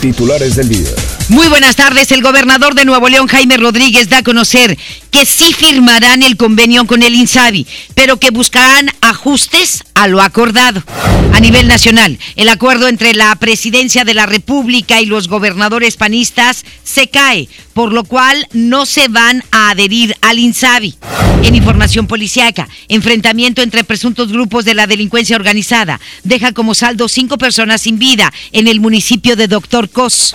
Titulares del día. Muy buenas tardes. El gobernador de Nuevo León, Jaime Rodríguez, da a conocer que sí firmarán el convenio con el INSABI, pero que buscarán ajustes a lo acordado. A nivel nacional, el acuerdo entre la presidencia de la República y los gobernadores panistas se cae, por lo cual no se van a adherir al INSABI. En información policiaca, enfrentamiento entre presuntos grupos de la delincuencia organizada deja como saldo cinco personas sin vida en el municipio de Doctor Cos.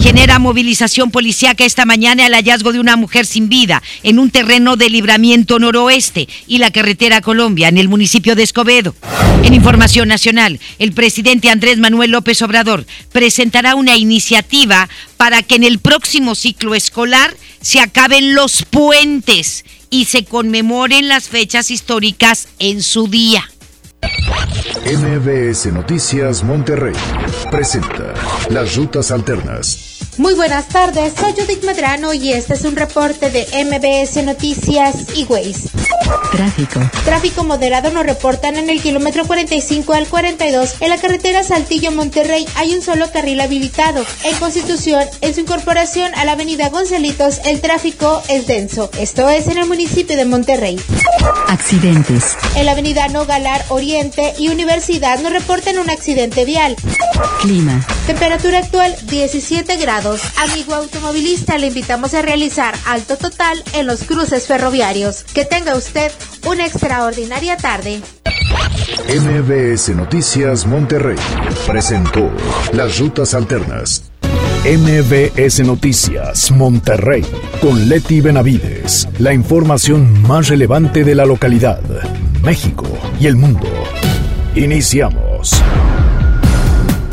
Genera movilización policiaca esta mañana el hallazgo de una mujer sin vida en un terreno de libramiento noroeste y la carretera Colombia en el municipio de Escobedo. En información nacional, el presidente Andrés Manuel López Obrador presentará una iniciativa para que en el próximo ciclo escolar se acaben los puentes y se conmemoren las fechas históricas en su día. MBS Noticias Monterrey presenta Las Rutas Alternas. Muy buenas tardes, soy Judith Medrano y este es un reporte de MBS Noticias y Waze. Tráfico. Tráfico moderado nos reportan en el kilómetro 45 al 42. En la carretera Saltillo-Monterrey hay un solo carril habilitado. En Constitución, en su incorporación a la avenida Gonzalitos, el tráfico es denso. Esto es en el municipio de Monterrey. Accidentes. En la avenida Nogalar Oriente y Universidad nos reportan un accidente vial. Clima. Temperatura actual 17 grados. Amigo automovilista, le invitamos a realizar alto total en los cruces ferroviarios. Que tenga usted una extraordinaria tarde. MBS Noticias Monterrey presentó Las Rutas Alternas. MBS Noticias Monterrey con Leti Benavides. La información más relevante de la localidad, México y el mundo. Iniciamos.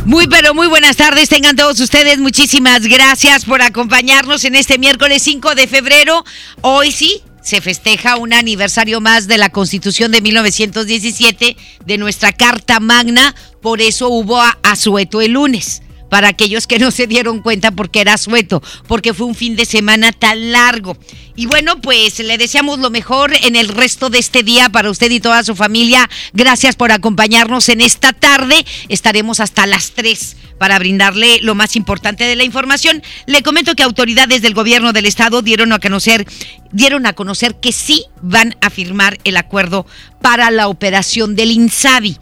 Muy pero muy buenas tardes, tengan todos ustedes. Muchísimas gracias por acompañarnos en este miércoles 5 de febrero. Hoy sí, se festeja un aniversario más de la Constitución de 1917, de nuestra Carta Magna, por eso hubo asueto el lunes. Para aquellos que no se dieron cuenta porque era asueto, porque fue un fin de semana tan largo. Y bueno, pues le deseamos lo mejor en el resto de este día para usted y toda su familia. Gracias por acompañarnos en esta tarde. Estaremos hasta las 3 para brindarle lo más importante de la información. Le comento que autoridades del gobierno del estado dieron a conocer dieron a conocer que sí van a firmar el acuerdo para la operación del INSABI,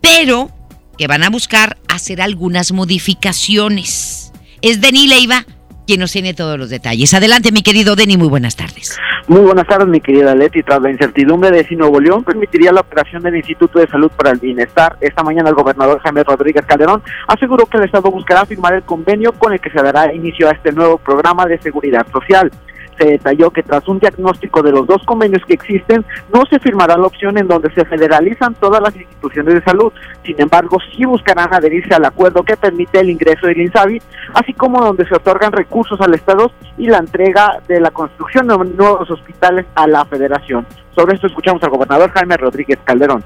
pero que van a buscar hacer algunas modificaciones. Es Denis Leiva quien nos tiene todos los detalles. Adelante, mi querido Denis, muy buenas tardes. Muy buenas tardes, mi querida Leti. Tras la incertidumbre de si Nuevo León permitiría la operación del Instituto de Salud para el Bienestar, esta mañana el gobernador Jaime Rodríguez Calderón aseguró que el Estado buscará firmar el convenio con el que se dará inicio a este nuevo programa de seguridad social se detalló que tras un diagnóstico de los dos convenios que existen, no se firmará la opción en donde se federalizan todas las instituciones de salud. Sin embargo, sí buscarán adherirse al acuerdo que permite el ingreso del INSABI, así como donde se otorgan recursos al Estado y la entrega de la construcción de nuevos hospitales a la federación. Sobre esto escuchamos al gobernador Jaime Rodríguez Calderón.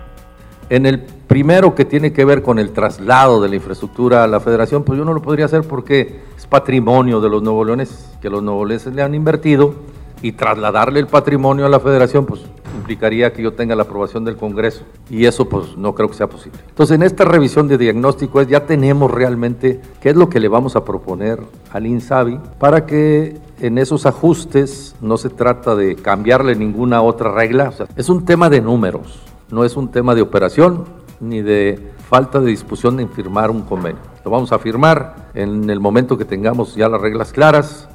En el primero que tiene que ver con el traslado de la infraestructura a la federación, pues yo no lo podría hacer porque es patrimonio de los nuevo leones, que los nuevo leones le han invertido y trasladarle el patrimonio a la federación, pues implicaría que yo tenga la aprobación del Congreso y eso pues no creo que sea posible. Entonces en esta revisión de diagnóstico es ya tenemos realmente qué es lo que le vamos a proponer al INSABI para que en esos ajustes no se trata de cambiarle ninguna otra regla, o sea, es un tema de números no es un tema de operación ni de falta de discusión en firmar un convenio. Lo vamos a firmar en el momento que tengamos ya las reglas claras.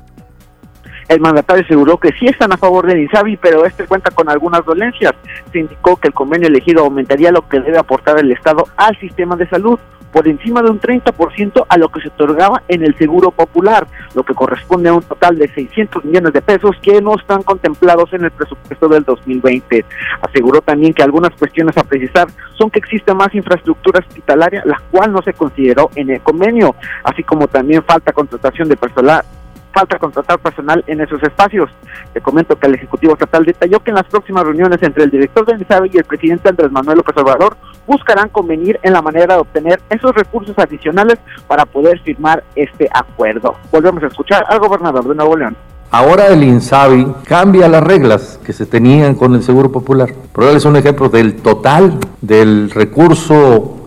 El mandatario aseguró que sí están a favor del INSABI, pero este cuenta con algunas dolencias. Se indicó que el convenio elegido aumentaría lo que debe aportar el Estado al sistema de salud, por encima de un 30% a lo que se otorgaba en el Seguro Popular, lo que corresponde a un total de 600 millones de pesos que no están contemplados en el presupuesto del 2020. Aseguró también que algunas cuestiones a precisar son que existe más infraestructura hospitalaria, la cual no se consideró en el convenio, así como también falta contratación de personal falta contratar personal en esos espacios. Te comento que el Ejecutivo Estatal detalló que en las próximas reuniones entre el director del INSABI y el presidente Andrés Manuel López Obrador buscarán convenir en la manera de obtener esos recursos adicionales para poder firmar este acuerdo. Volvemos a escuchar al gobernador de Nuevo León Ahora el INSABI cambia las reglas que se tenían con el Seguro Popular. Pero es un ejemplo del total del recurso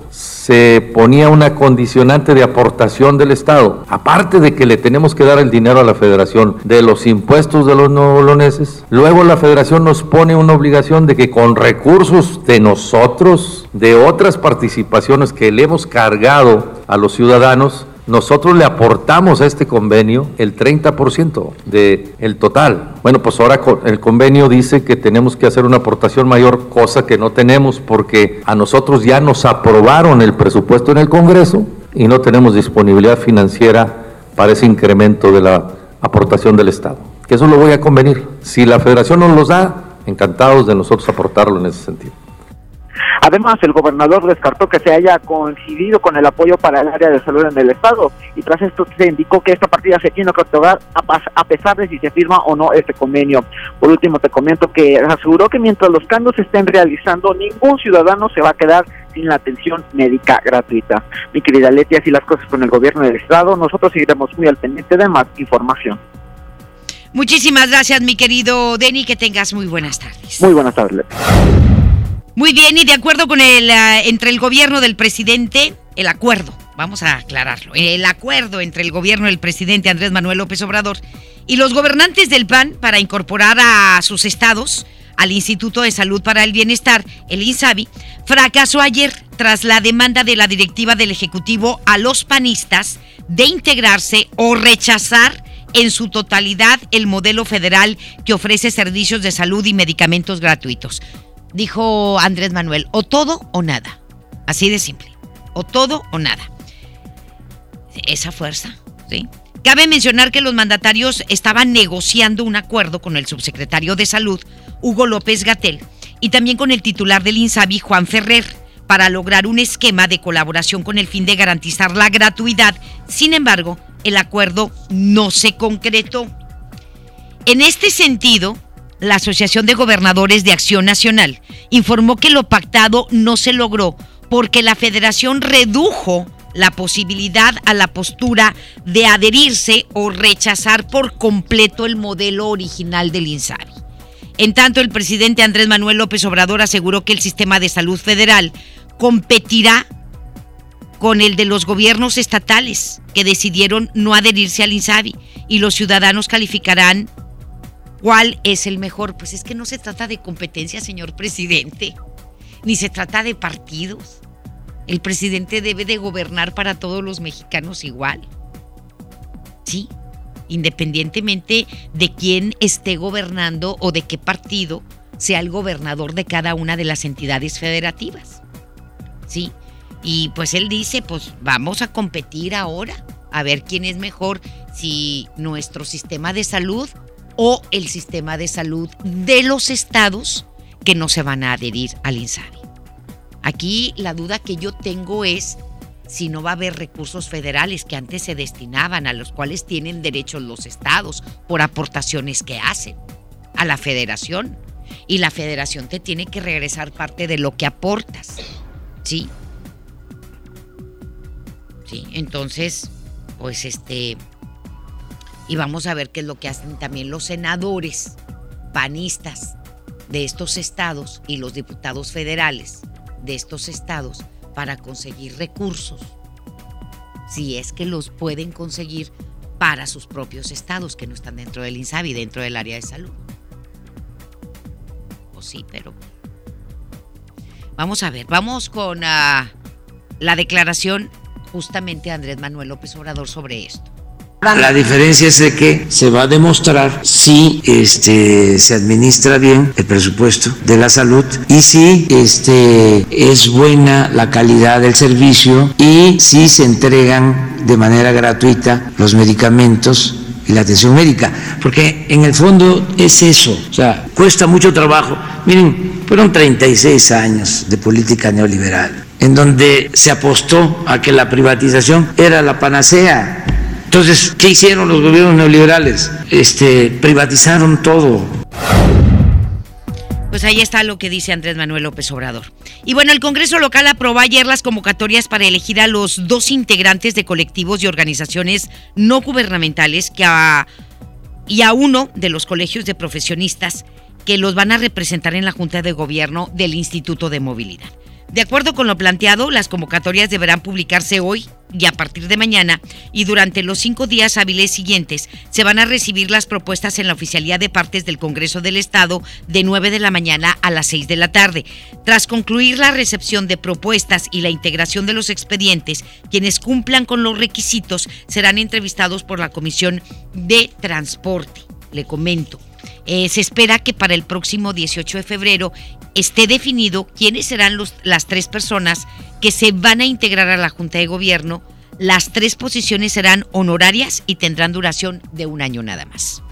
se ponía una condicionante de aportación del Estado. Aparte de que le tenemos que dar el dinero a la federación de los impuestos de los novoloneses, luego la federación nos pone una obligación de que con recursos de nosotros, de otras participaciones que le hemos cargado a los ciudadanos, nosotros le aportamos a este convenio el 30% del el total. Bueno, pues ahora el convenio dice que tenemos que hacer una aportación mayor, cosa que no tenemos porque a nosotros ya nos aprobaron el presupuesto en el Congreso y no tenemos disponibilidad financiera para ese incremento de la aportación del Estado. Que eso lo voy a convenir. Si la federación nos los da, encantados de nosotros aportarlo en ese sentido. Además, el gobernador descartó que se haya coincidido con el apoyo para el área de salud en el Estado y tras esto se indicó que esta partida se tiene que otorgar a pesar de si se firma o no este convenio. Por último, te comento que aseguró que mientras los cambios se estén realizando, ningún ciudadano se va a quedar sin la atención médica gratuita. Mi querida Leti, así las cosas con el gobierno del Estado. Nosotros seguiremos muy al pendiente de más información. Muchísimas gracias, mi querido Denny. Que tengas muy buenas tardes. Muy buenas tardes. Muy bien, y de acuerdo con el, ah, entre el gobierno del presidente, el acuerdo, vamos a aclararlo, el acuerdo entre el gobierno del presidente Andrés Manuel López Obrador y los gobernantes del PAN para incorporar a sus estados al Instituto de Salud para el Bienestar, el INSABI, fracasó ayer tras la demanda de la directiva del Ejecutivo a los panistas de integrarse o rechazar en su totalidad el modelo federal que ofrece servicios de salud y medicamentos gratuitos dijo Andrés Manuel, o todo o nada. Así de simple. O todo o nada. Esa fuerza, ¿sí? Cabe mencionar que los mandatarios estaban negociando un acuerdo con el subsecretario de Salud, Hugo López Gatel, y también con el titular del INSABI, Juan Ferrer, para lograr un esquema de colaboración con el fin de garantizar la gratuidad. Sin embargo, el acuerdo no se concretó. En este sentido, la Asociación de Gobernadores de Acción Nacional informó que lo pactado no se logró porque la federación redujo la posibilidad a la postura de adherirse o rechazar por completo el modelo original del INSABI. En tanto, el presidente Andrés Manuel López Obrador aseguró que el sistema de salud federal competirá con el de los gobiernos estatales que decidieron no adherirse al INSABI y los ciudadanos calificarán ¿Cuál es el mejor? Pues es que no se trata de competencia, señor presidente, ni se trata de partidos. El presidente debe de gobernar para todos los mexicanos igual. Sí, independientemente de quién esté gobernando o de qué partido sea el gobernador de cada una de las entidades federativas. Sí, y pues él dice, pues vamos a competir ahora, a ver quién es mejor, si nuestro sistema de salud o el sistema de salud de los estados que no se van a adherir al INSABI. Aquí la duda que yo tengo es si no va a haber recursos federales que antes se destinaban, a los cuales tienen derecho los estados por aportaciones que hacen a la federación. Y la federación te tiene que regresar parte de lo que aportas. ¿Sí? Sí, entonces, pues este, y vamos a ver qué es lo que hacen también los senadores panistas de estos estados y los diputados federales de estos estados para conseguir recursos, si es que los pueden conseguir para sus propios estados que no están dentro del INSABI, dentro del área de salud. O sí, pero vamos a ver, vamos con ah, la declaración justamente de Andrés Manuel López Obrador sobre esto. La diferencia es de que se va a demostrar si este, se administra bien el presupuesto de la salud y si este, es buena la calidad del servicio y si se entregan de manera gratuita los medicamentos y la atención médica, porque en el fondo es eso, o sea, cuesta mucho trabajo. Miren, fueron 36 años de política neoliberal, en donde se apostó a que la privatización era la panacea entonces, ¿qué hicieron los gobiernos neoliberales? Este, privatizaron todo. Pues ahí está lo que dice Andrés Manuel López Obrador. Y bueno, el Congreso local aprobó ayer las convocatorias para elegir a los dos integrantes de colectivos y organizaciones no gubernamentales y a uno de los colegios de profesionistas que los van a representar en la Junta de Gobierno del Instituto de Movilidad. De acuerdo con lo planteado, las convocatorias deberán publicarse hoy y a partir de mañana y durante los cinco días hábiles siguientes se van a recibir las propuestas en la oficialía de partes del Congreso del Estado de 9 de la mañana a las 6 de la tarde. Tras concluir la recepción de propuestas y la integración de los expedientes, quienes cumplan con los requisitos serán entrevistados por la Comisión de Transporte. Le comento. Eh, se espera que para el próximo 18 de febrero esté definido quiénes serán las tres personas que se van a integrar a la Junta de Gobierno. Las tres posiciones serán honorarias y tendrán duración de un año nada más.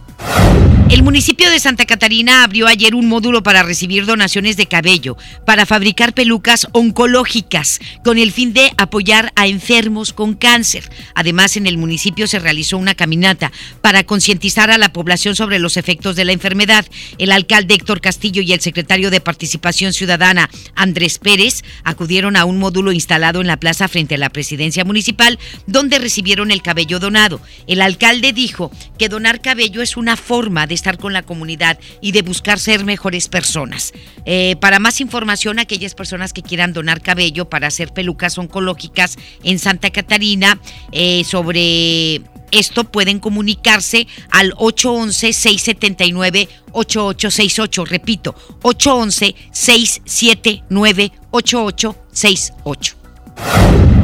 El municipio de Santa Catarina abrió ayer un módulo para recibir donaciones de cabello para fabricar pelucas oncológicas con el fin de apoyar a enfermos con cáncer. Además, en el municipio se realizó una caminata para concientizar a la población sobre los efectos de la enfermedad. El alcalde Héctor Castillo y el secretario de Participación Ciudadana Andrés Pérez acudieron a un módulo instalado en la plaza frente a la presidencia municipal donde recibieron el cabello donado. El alcalde dijo que donar cabello es una forma de estar con la comunidad y de buscar ser mejores personas. Eh, para más información, aquellas personas que quieran donar cabello para hacer pelucas oncológicas en Santa Catarina, eh, sobre esto pueden comunicarse al 811-679-8868. Repito, 811-679-8868.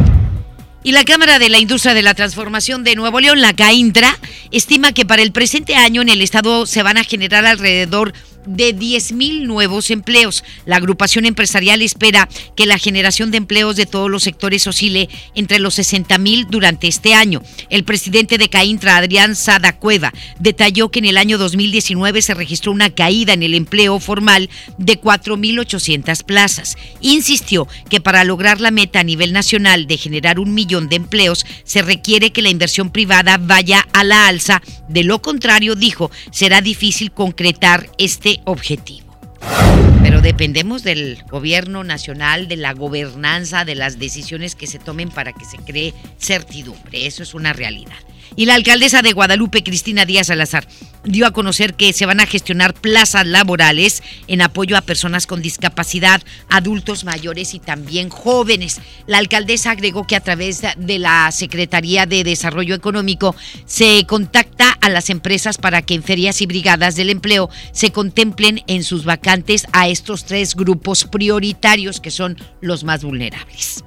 Y la Cámara de la Industria de la Transformación de Nuevo León, la CAINTRA, estima que para el presente año en el estado se van a generar alrededor de 10.000 nuevos empleos. La agrupación empresarial espera que la generación de empleos de todos los sectores oscile entre los 60.000 durante este año. El presidente de Caintra, Adrián Sada Cueva, detalló que en el año 2019 se registró una caída en el empleo formal de 4.800 plazas. Insistió que para lograr la meta a nivel nacional de generar un millón de empleos se requiere que la inversión privada vaya a la alza. De lo contrario, dijo, será difícil concretar objetivo. Pero dependemos del gobierno nacional, de la gobernanza, de las decisiones que se tomen para que se cree certidumbre. Eso es una realidad. Y la alcaldesa de Guadalupe, Cristina Díaz Salazar, dio a conocer que se van a gestionar plazas laborales en apoyo a personas con discapacidad, adultos mayores y también jóvenes. La alcaldesa agregó que a través de la Secretaría de Desarrollo Económico se contacta a las empresas para que en ferias y brigadas del empleo se contemplen en sus vacantes a estos tres grupos prioritarios que son los más vulnerables.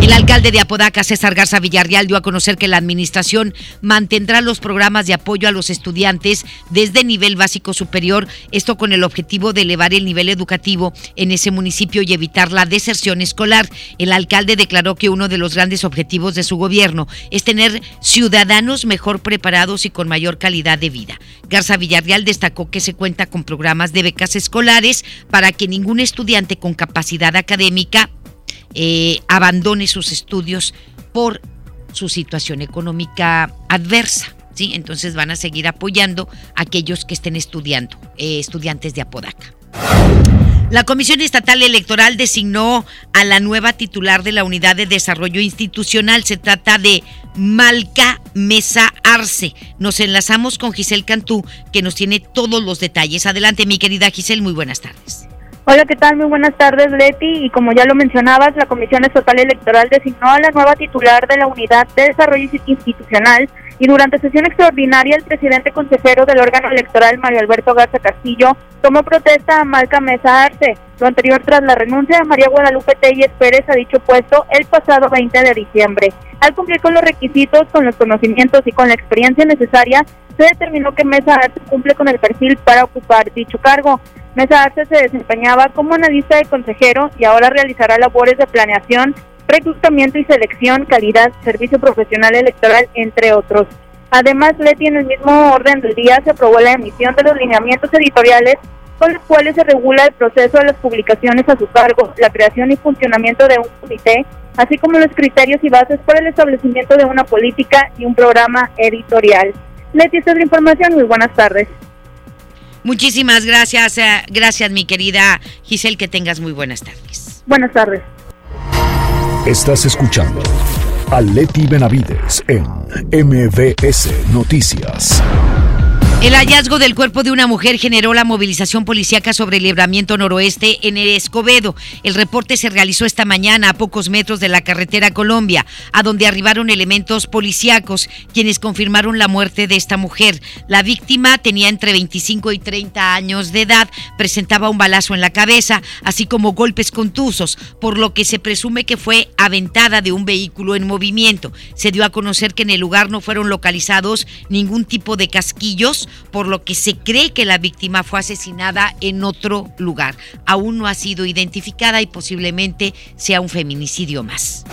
El alcalde de Apodaca, César Garza Villarreal, dio a conocer que la administración mantendrá los programas de apoyo a los estudiantes desde nivel básico superior, esto con el objetivo de elevar el nivel educativo en ese municipio y evitar la deserción escolar. El alcalde declaró que uno de los grandes objetivos de su gobierno es tener ciudadanos mejor preparados y con mayor calidad de vida. Garza Villarreal destacó que se cuenta con programas de becas escolares para que ningún estudiante con capacidad académica eh, abandone sus estudios por su situación económica adversa. ¿sí? Entonces van a seguir apoyando a aquellos que estén estudiando, eh, estudiantes de Apodaca. La Comisión Estatal Electoral designó a la nueva titular de la Unidad de Desarrollo Institucional. Se trata de Malca Mesa Arce. Nos enlazamos con Giselle Cantú, que nos tiene todos los detalles. Adelante, mi querida Giselle, muy buenas tardes. Hola, ¿qué tal? Muy buenas tardes, Leti. Y como ya lo mencionabas, la Comisión Estatal Electoral designó a la nueva titular de la Unidad de Desarrollo Institucional y durante sesión extraordinaria el presidente consejero del órgano electoral, Mario Alberto Garza Castillo, tomó protesta a Malca Mesa Arce, lo anterior tras la renuncia de María Guadalupe Telles Pérez a dicho puesto el pasado 20 de diciembre. Al cumplir con los requisitos, con los conocimientos y con la experiencia necesaria, se determinó que Mesa Arce cumple con el perfil para ocupar dicho cargo. Mesa Arce se desempeñaba como analista de consejero y ahora realizará labores de planeación, reclutamiento y selección, calidad, servicio profesional electoral, entre otros. Además, Leti, en el mismo orden del día se aprobó la emisión de los lineamientos editoriales con los cuales se regula el proceso de las publicaciones a su cargo, la creación y funcionamiento de un comité, así como los criterios y bases para el establecimiento de una política y un programa editorial. Leti, esta es la información. Muy buenas tardes. Muchísimas gracias, eh, gracias mi querida Giselle, que tengas muy buenas tardes. Buenas tardes. Estás escuchando a Leti Benavides en MBS Noticias. El hallazgo del cuerpo de una mujer generó la movilización policíaca sobre el libramiento noroeste en el Escobedo. El reporte se realizó esta mañana a pocos metros de la carretera Colombia, a donde arribaron elementos policíacos, quienes confirmaron la muerte de esta mujer. La víctima tenía entre 25 y 30 años de edad, presentaba un balazo en la cabeza, así como golpes contusos, por lo que se presume que fue aventada de un vehículo en movimiento. Se dio a conocer que en el lugar no fueron localizados ningún tipo de casquillos por lo que se cree que la víctima fue asesinada en otro lugar. Aún no ha sido identificada y posiblemente sea un feminicidio más.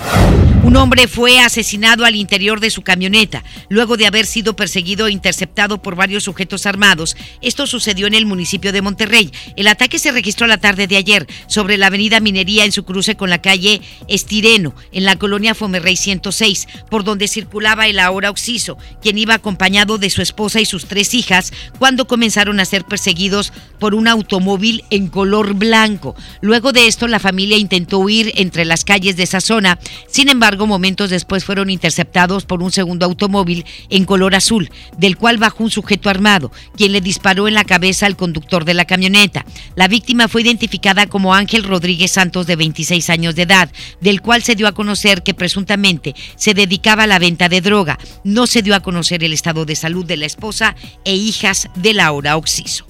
Un hombre fue asesinado al interior de su camioneta, luego de haber sido perseguido e interceptado por varios sujetos armados. Esto sucedió en el municipio de Monterrey. El ataque se registró la tarde de ayer sobre la avenida Minería en su cruce con la calle Estireno, en la colonia Fomerrey 106, por donde circulaba el ahora Oxiso, quien iba acompañado de su esposa y sus tres hijas cuando comenzaron a ser perseguidos por un automóvil en color blanco. Luego de esto, la familia intentó huir entre las calles de esa zona. Sin embargo, momentos después fueron interceptados por un segundo automóvil en color azul, del cual bajó un sujeto armado, quien le disparó en la cabeza al conductor de la camioneta. La víctima fue identificada como Ángel Rodríguez Santos, de 26 años de edad, del cual se dio a conocer que presuntamente se dedicaba a la venta de droga. No se dio a conocer el estado de salud de la esposa e hijas de Laura Oxiso.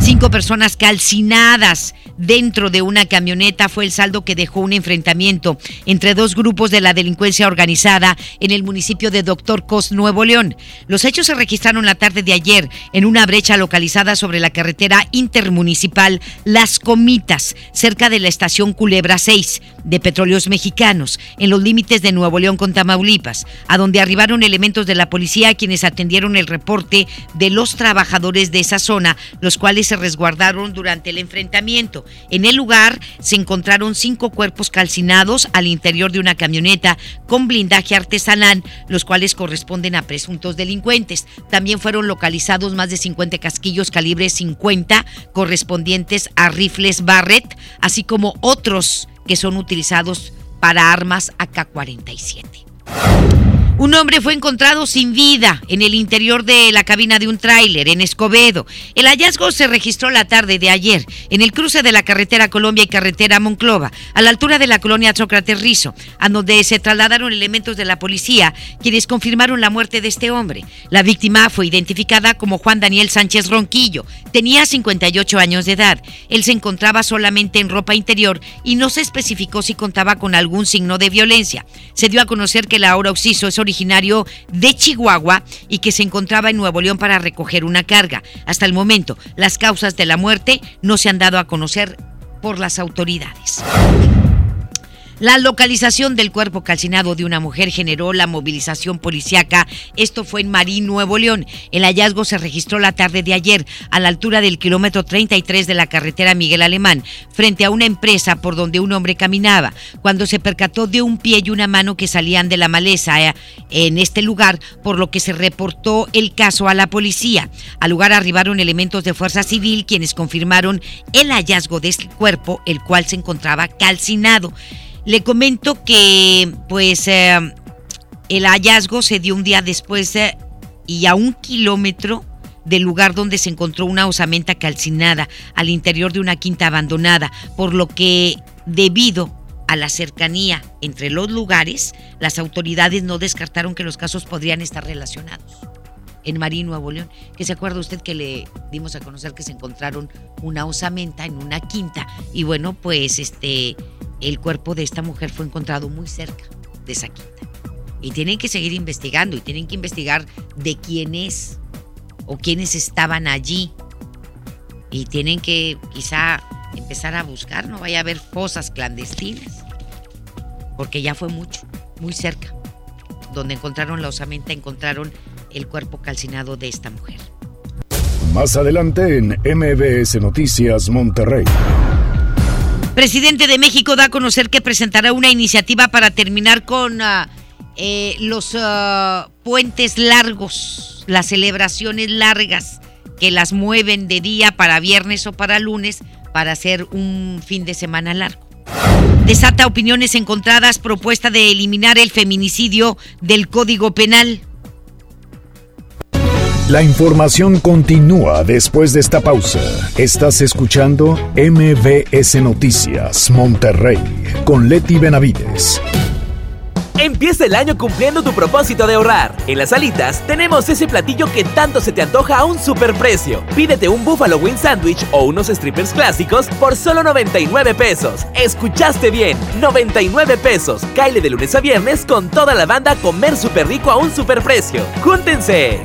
Cinco personas calcinadas dentro de una camioneta fue el saldo que dejó un enfrentamiento entre dos grupos de la delincuencia organizada en el municipio de Doctor Cos, Nuevo León. Los hechos se registraron la tarde de ayer en una brecha localizada sobre la carretera intermunicipal Las Comitas, cerca de la estación Culebra 6 de Petróleos Mexicanos, en los límites de Nuevo León con Tamaulipas, a donde arribaron elementos de la policía quienes atendieron el reporte de los trabajadores de esa zona, los cuales se resguardaron durante el enfrentamiento. En el lugar se encontraron cinco cuerpos calcinados al interior de una camioneta con blindaje artesanal, los cuales corresponden a presuntos delincuentes. También fueron localizados más de 50 casquillos calibre 50 correspondientes a rifles Barrett, así como otros que son utilizados para armas AK-47. Un hombre fue encontrado sin vida en el interior de la cabina de un tráiler en Escobedo. El hallazgo se registró la tarde de ayer en el cruce de la carretera Colombia y carretera Monclova, a la altura de la colonia Sócrates Rizo, a donde se trasladaron elementos de la policía, quienes confirmaron la muerte de este hombre. La víctima fue identificada como Juan Daniel Sánchez Ronquillo. Tenía 58 años de edad. Él se encontraba solamente en ropa interior y no se especificó si contaba con algún signo de violencia. Se dio a conocer que la ahora Oxiso es originario de Chihuahua y que se encontraba en Nuevo León para recoger una carga. Hasta el momento, las causas de la muerte no se han dado a conocer por las autoridades. La localización del cuerpo calcinado de una mujer generó la movilización policiaca. Esto fue en Marín, Nuevo León. El hallazgo se registró la tarde de ayer a la altura del kilómetro 33 de la carretera Miguel Alemán, frente a una empresa por donde un hombre caminaba, cuando se percató de un pie y una mano que salían de la maleza eh, en este lugar, por lo que se reportó el caso a la policía. Al lugar arribaron elementos de fuerza civil quienes confirmaron el hallazgo de este cuerpo, el cual se encontraba calcinado. Le comento que pues eh, el hallazgo se dio un día después eh, y a un kilómetro del lugar donde se encontró una osamenta calcinada al interior de una quinta abandonada, por lo que debido a la cercanía entre los lugares, las autoridades no descartaron que los casos podrían estar relacionados. En Marín, Nuevo León, que se acuerda usted que le dimos a conocer que se encontraron una osamenta en una quinta y bueno, pues este el cuerpo de esta mujer fue encontrado muy cerca de esa quinta. Y tienen que seguir investigando y tienen que investigar de quién es o quiénes estaban allí. Y tienen que quizá empezar a buscar, no vaya a haber fosas clandestinas. Porque ya fue mucho, muy cerca. Donde encontraron la osamenta, encontraron el cuerpo calcinado de esta mujer. Más adelante en MBS Noticias Monterrey. Presidente de México da a conocer que presentará una iniciativa para terminar con uh, eh, los uh, puentes largos, las celebraciones largas que las mueven de día para viernes o para lunes para hacer un fin de semana largo. Desata opiniones encontradas propuesta de eliminar el feminicidio del Código Penal. La información continúa después de esta pausa. Estás escuchando MBS Noticias Monterrey con Leti Benavides. Empieza el año cumpliendo tu propósito de ahorrar. En las alitas tenemos ese platillo que tanto se te antoja a un superprecio. Pídete un Buffalo Wing Sandwich o unos strippers clásicos por solo 99 pesos. Escuchaste bien, 99 pesos. Caile de lunes a viernes con toda la banda a comer súper rico a un superprecio. ¡Júntense!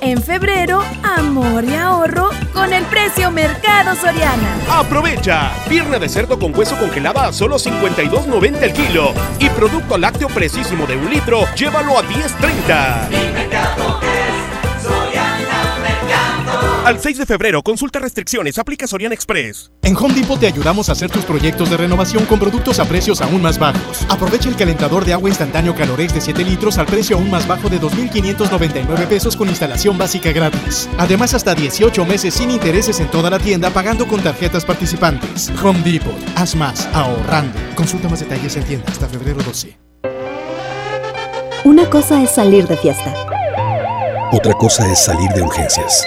En febrero, amor y ahorro con el precio Mercado Soriana. Aprovecha. Pierna de cerdo con hueso congelada a solo 52.90 el kilo. Y producto lácteo precisísimo de un litro, llévalo a 10.30. Al 6 de febrero, consulta restricciones, aplica Soriana Express. En Home Depot te ayudamos a hacer tus proyectos de renovación con productos a precios aún más bajos. Aprovecha el calentador de agua instantáneo Calorex de 7 litros al precio aún más bajo de 2.599 pesos con instalación básica gratis. Además, hasta 18 meses sin intereses en toda la tienda pagando con tarjetas participantes. Home Depot, haz más, ahorrando. Consulta más detalles en tienda hasta febrero 12. Una cosa es salir de fiesta. Otra cosa es salir de urgencias.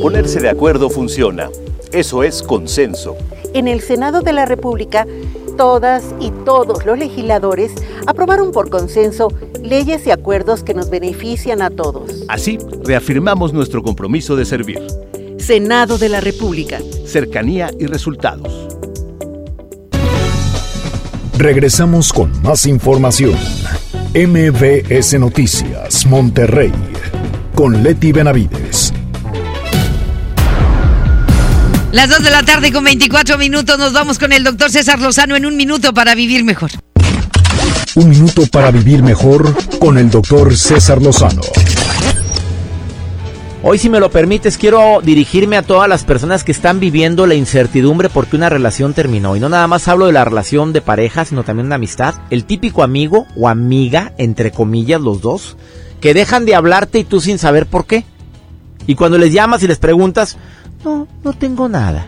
Ponerse de acuerdo funciona. Eso es consenso. En el Senado de la República, todas y todos los legisladores aprobaron por consenso leyes y acuerdos que nos benefician a todos. Así, reafirmamos nuestro compromiso de servir. Senado de la República. Cercanía y resultados. Regresamos con más información. MBS Noticias, Monterrey, con Leti Benavides. Las 2 de la tarde con 24 minutos nos vamos con el doctor César Lozano en un minuto para vivir mejor. Un minuto para vivir mejor con el doctor César Lozano. Hoy, si me lo permites, quiero dirigirme a todas las personas que están viviendo la incertidumbre porque una relación terminó. Y no nada más hablo de la relación de pareja, sino también de amistad. El típico amigo o amiga, entre comillas los dos, que dejan de hablarte y tú sin saber por qué. Y cuando les llamas y les preguntas, no, no tengo nada.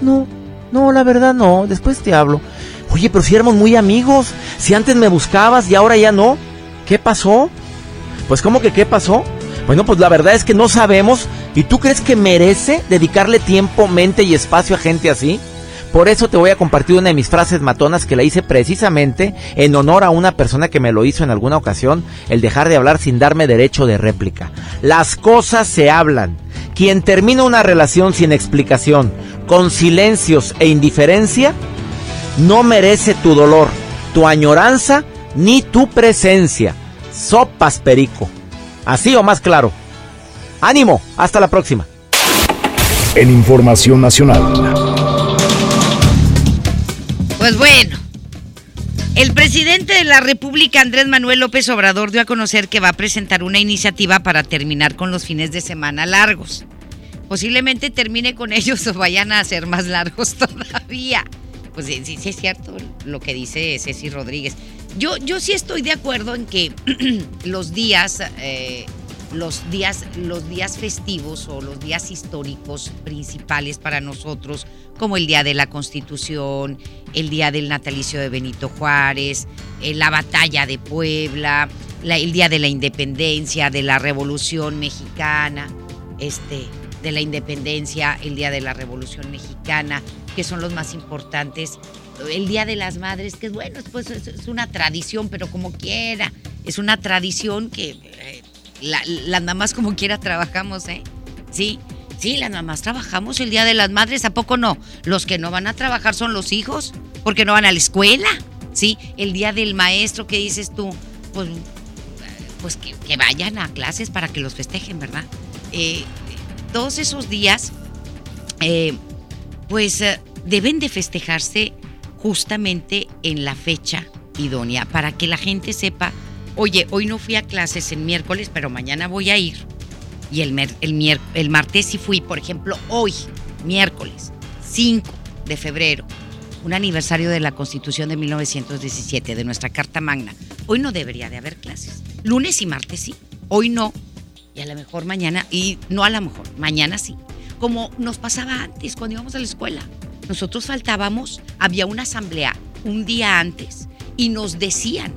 No, no, la verdad no, después te hablo. Oye, pero si éramos muy amigos, si antes me buscabas y ahora ya no, ¿qué pasó? Pues ¿cómo que qué pasó? Bueno, pues la verdad es que no sabemos. ¿Y tú crees que merece dedicarle tiempo, mente y espacio a gente así? Por eso te voy a compartir una de mis frases matonas que la hice precisamente en honor a una persona que me lo hizo en alguna ocasión, el dejar de hablar sin darme derecho de réplica. Las cosas se hablan. Quien termina una relación sin explicación, con silencios e indiferencia, no merece tu dolor, tu añoranza ni tu presencia. Sopas perico. Así o más claro. Ánimo, hasta la próxima. En Información Nacional. Pues bueno, el presidente de la República, Andrés Manuel López Obrador, dio a conocer que va a presentar una iniciativa para terminar con los fines de semana largos. Posiblemente termine con ellos o vayan a ser más largos todavía. Pues sí, sí es cierto lo que dice Ceci Rodríguez. Yo, yo sí estoy de acuerdo en que los días, eh, los días, los días festivos o los días históricos principales para nosotros, como el Día de la Constitución, el Día del Natalicio de Benito Juárez, eh, la Batalla de Puebla, el Día de la Independencia, de la Revolución Mexicana, este, de la Independencia, el Día de la Revolución Mexicana, que son los más importantes. El Día de las Madres, que bueno, pues es una tradición, pero como quiera, es una tradición que eh, las mamás como quiera trabajamos, ¿eh? Sí, sí, las mamás trabajamos el Día de las Madres, ¿a poco no? Los que no van a trabajar son los hijos, porque no van a la escuela, ¿sí? El Día del Maestro, ¿qué dices tú? Pues, pues que, vayan a clases para que los festejen, ¿verdad? Eh, todos esos días, eh, pues deben de festejarse justamente en la fecha idónea para que la gente sepa, oye, hoy no fui a clases en miércoles, pero mañana voy a ir. Y el, el, el martes sí fui, por ejemplo, hoy, miércoles 5 de febrero, un aniversario de la Constitución de 1917, de nuestra Carta Magna. Hoy no debería de haber clases. Lunes y martes sí, hoy no. Y a lo mejor mañana, y no a lo mejor, mañana sí. Como nos pasaba antes cuando íbamos a la escuela. Nosotros faltábamos, había una asamblea un día antes y nos decían,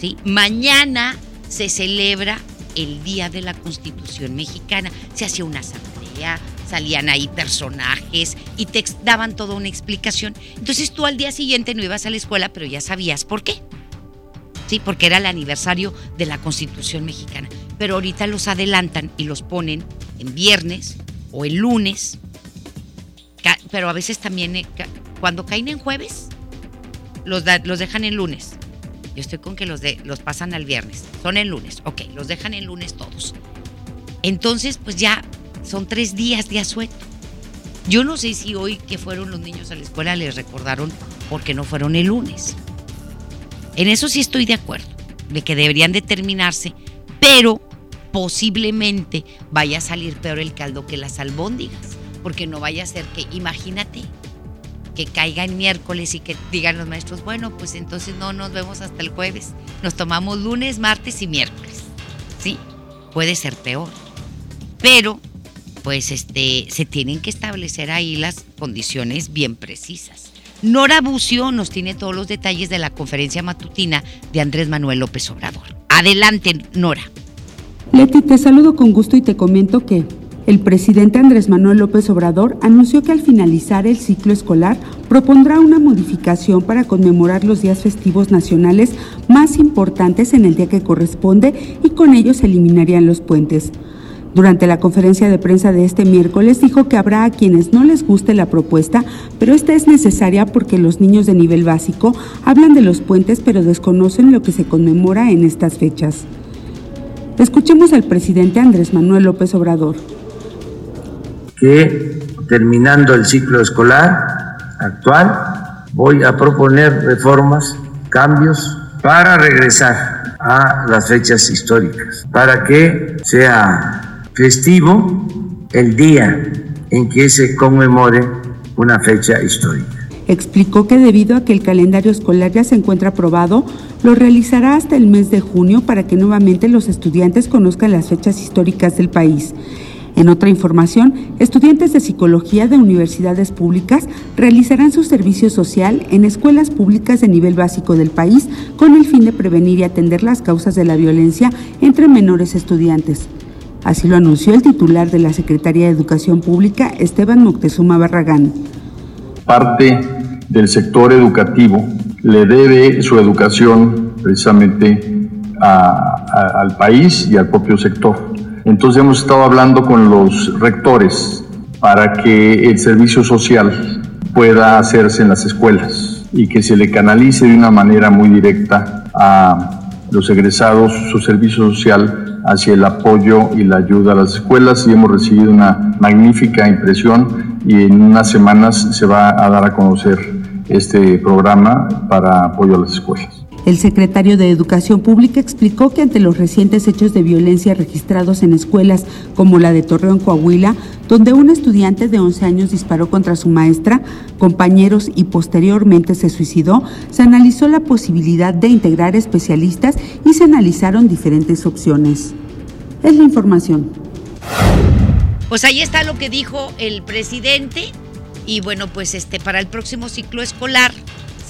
¿sí? Mañana se celebra el Día de la Constitución Mexicana. Se hacía una asamblea, salían ahí personajes y te daban toda una explicación. Entonces tú al día siguiente no ibas a la escuela, pero ya sabías por qué. Sí, porque era el aniversario de la Constitución Mexicana. Pero ahorita los adelantan y los ponen en viernes o el lunes pero a veces también eh, cuando caen en jueves, los, los dejan en lunes. Estoy con que los, de, los pasan al viernes. Son en lunes. Ok, los dejan en lunes todos. Entonces, pues ya son tres días de asueto. Yo no sé si hoy que fueron los niños a la escuela les recordaron porque no fueron el lunes. En eso sí estoy de acuerdo, de que deberían determinarse, pero posiblemente vaya a salir peor el caldo que las albóndigas porque no vaya a ser que, imagínate, que caiga en miércoles y que digan los maestros, bueno, pues entonces no nos vemos hasta el jueves, nos tomamos lunes, martes y miércoles. ¿Sí? Puede ser peor. Pero, pues este, se tienen que establecer ahí las condiciones bien precisas. Nora Bucio nos tiene todos los detalles de la conferencia matutina de Andrés Manuel López Obrador. Adelante, Nora. Leti, te saludo con gusto y te comento que el presidente Andrés Manuel López Obrador anunció que al finalizar el ciclo escolar propondrá una modificación para conmemorar los días festivos nacionales más importantes en el día que corresponde y con ello se eliminarían los puentes. Durante la conferencia de prensa de este miércoles dijo que habrá a quienes no les guste la propuesta, pero esta es necesaria porque los niños de nivel básico hablan de los puentes pero desconocen lo que se conmemora en estas fechas. Escuchemos al presidente Andrés Manuel López Obrador que terminando el ciclo escolar actual voy a proponer reformas, cambios para regresar a las fechas históricas, para que sea festivo el día en que se conmemore una fecha histórica. Explicó que debido a que el calendario escolar ya se encuentra aprobado, lo realizará hasta el mes de junio para que nuevamente los estudiantes conozcan las fechas históricas del país En otra información, estudiantes de psicología de universidades públicas realizarán su servicio social en escuelas públicas de nivel básico del país con el fin de prevenir y atender las causas de la violencia entre menores estudiantes. Así lo anunció el titular de la Secretaría de Educación Pública, Esteban Moctezuma Barragán. Parte del sector educativo le debe su educación precisamente al país y al propio sector. Entonces hemos estado hablando con los rectores para que el servicio social pueda hacerse en las escuelas y que se le canalice de una manera muy directa a los egresados su servicio social hacia el apoyo y la ayuda a las escuelas y hemos recibido una magnífica impresión y en unas semanas se va a dar a conocer este programa para apoyo a las escuelas. El secretario de Educación Pública explicó que ante los recientes hechos de violencia registrados en escuelas como la de Torreón, Coahuila, donde un estudiante de 11 años disparó contra su maestra, compañeros y posteriormente se suicidó, se analizó la posibilidad de integrar especialistas y se analizaron diferentes opciones. Es la información. Pues ahí está lo que dijo el presidente y bueno, pues este para el próximo ciclo escolar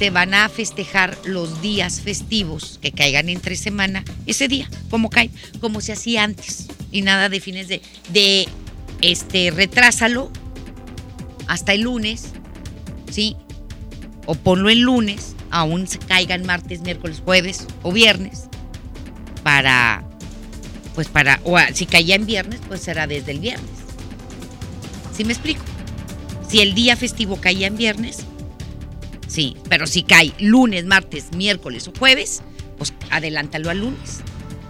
se van a festejar los días festivos que caigan entre semana, ese día, como cae, como se hacía antes. Y nada de fines de, de este, retrásalo hasta el lunes, ¿sí? O ponlo el lunes, aún se caigan martes, miércoles, jueves o viernes, para, pues para, o si caía en viernes, pues será desde el viernes. ¿Sí me explico? Si el día festivo caía en viernes, Sí, pero si cae lunes, martes, miércoles o jueves, pues adelántalo al lunes.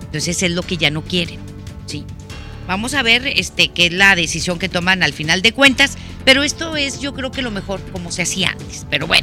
Entonces es lo que ya no quieren. Sí. Vamos a ver este, qué es la decisión que toman al final de cuentas, pero esto es yo creo que lo mejor como se hacía antes. Pero bueno,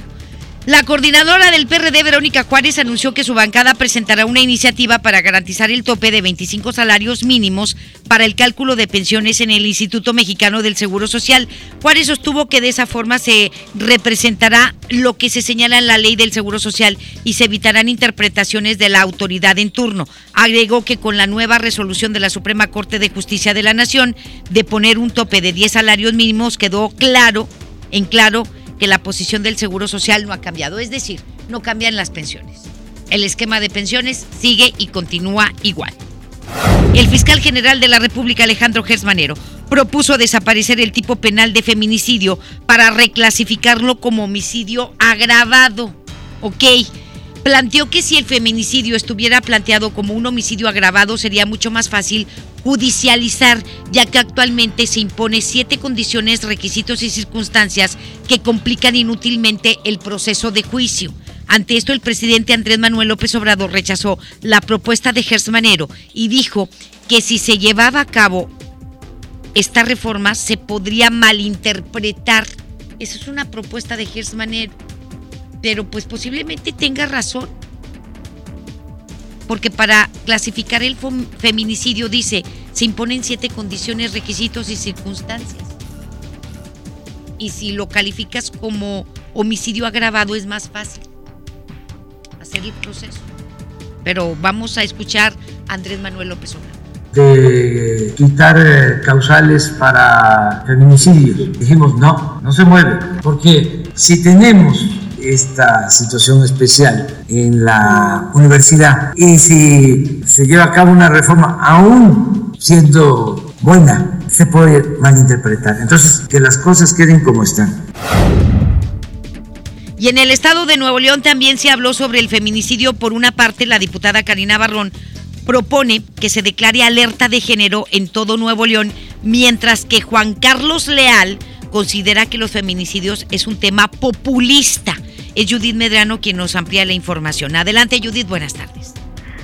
la coordinadora del PRD, Verónica Juárez, anunció que su bancada presentará una iniciativa para garantizar el tope de 25 salarios mínimos para el cálculo de pensiones en el Instituto Mexicano del Seguro Social. Juárez sostuvo que de esa forma se representará lo que se señala en la ley del Seguro Social y se evitarán interpretaciones de la autoridad en turno. Agregó que con la nueva resolución de la Suprema Corte de Justicia de la Nación de poner un tope de 10 salarios mínimos quedó claro, en claro, que la posición del Seguro Social no ha cambiado, es decir, no cambian las pensiones. El esquema de pensiones sigue y continúa igual. El fiscal general de la República, Alejandro Gersmanero, propuso desaparecer el tipo penal de feminicidio para reclasificarlo como homicidio agravado. Ok, planteó que si el feminicidio estuviera planteado como un homicidio agravado sería mucho más fácil judicializar, ya que actualmente se impone siete condiciones, requisitos y circunstancias que complican inútilmente el proceso de juicio. Ante esto, el presidente Andrés Manuel López Obrador rechazó la propuesta de Gersmanero y dijo que si se llevaba a cabo esta reforma se podría malinterpretar. Esa es una propuesta de Gersmanero, pero pues posiblemente tenga razón porque para clasificar el feminicidio dice, se imponen siete condiciones, requisitos y circunstancias. Y si lo calificas como homicidio agravado es más fácil hacer el proceso. Pero vamos a escuchar a Andrés Manuel López Obrador de quitar eh, causales para feminicidios. Dijimos, no, no se mueve, porque si tenemos esta situación especial en la universidad y si se lleva a cabo una reforma aún siendo buena, se puede malinterpretar. Entonces, que las cosas queden como están. Y en el estado de Nuevo León también se habló sobre el feminicidio. Por una parte, la diputada Karina Barrón propone que se declare alerta de género en todo Nuevo León, mientras que Juan Carlos Leal considera que los feminicidios es un tema populista. Es Judith Medrano quien nos amplía la información. Adelante Judith, buenas tardes.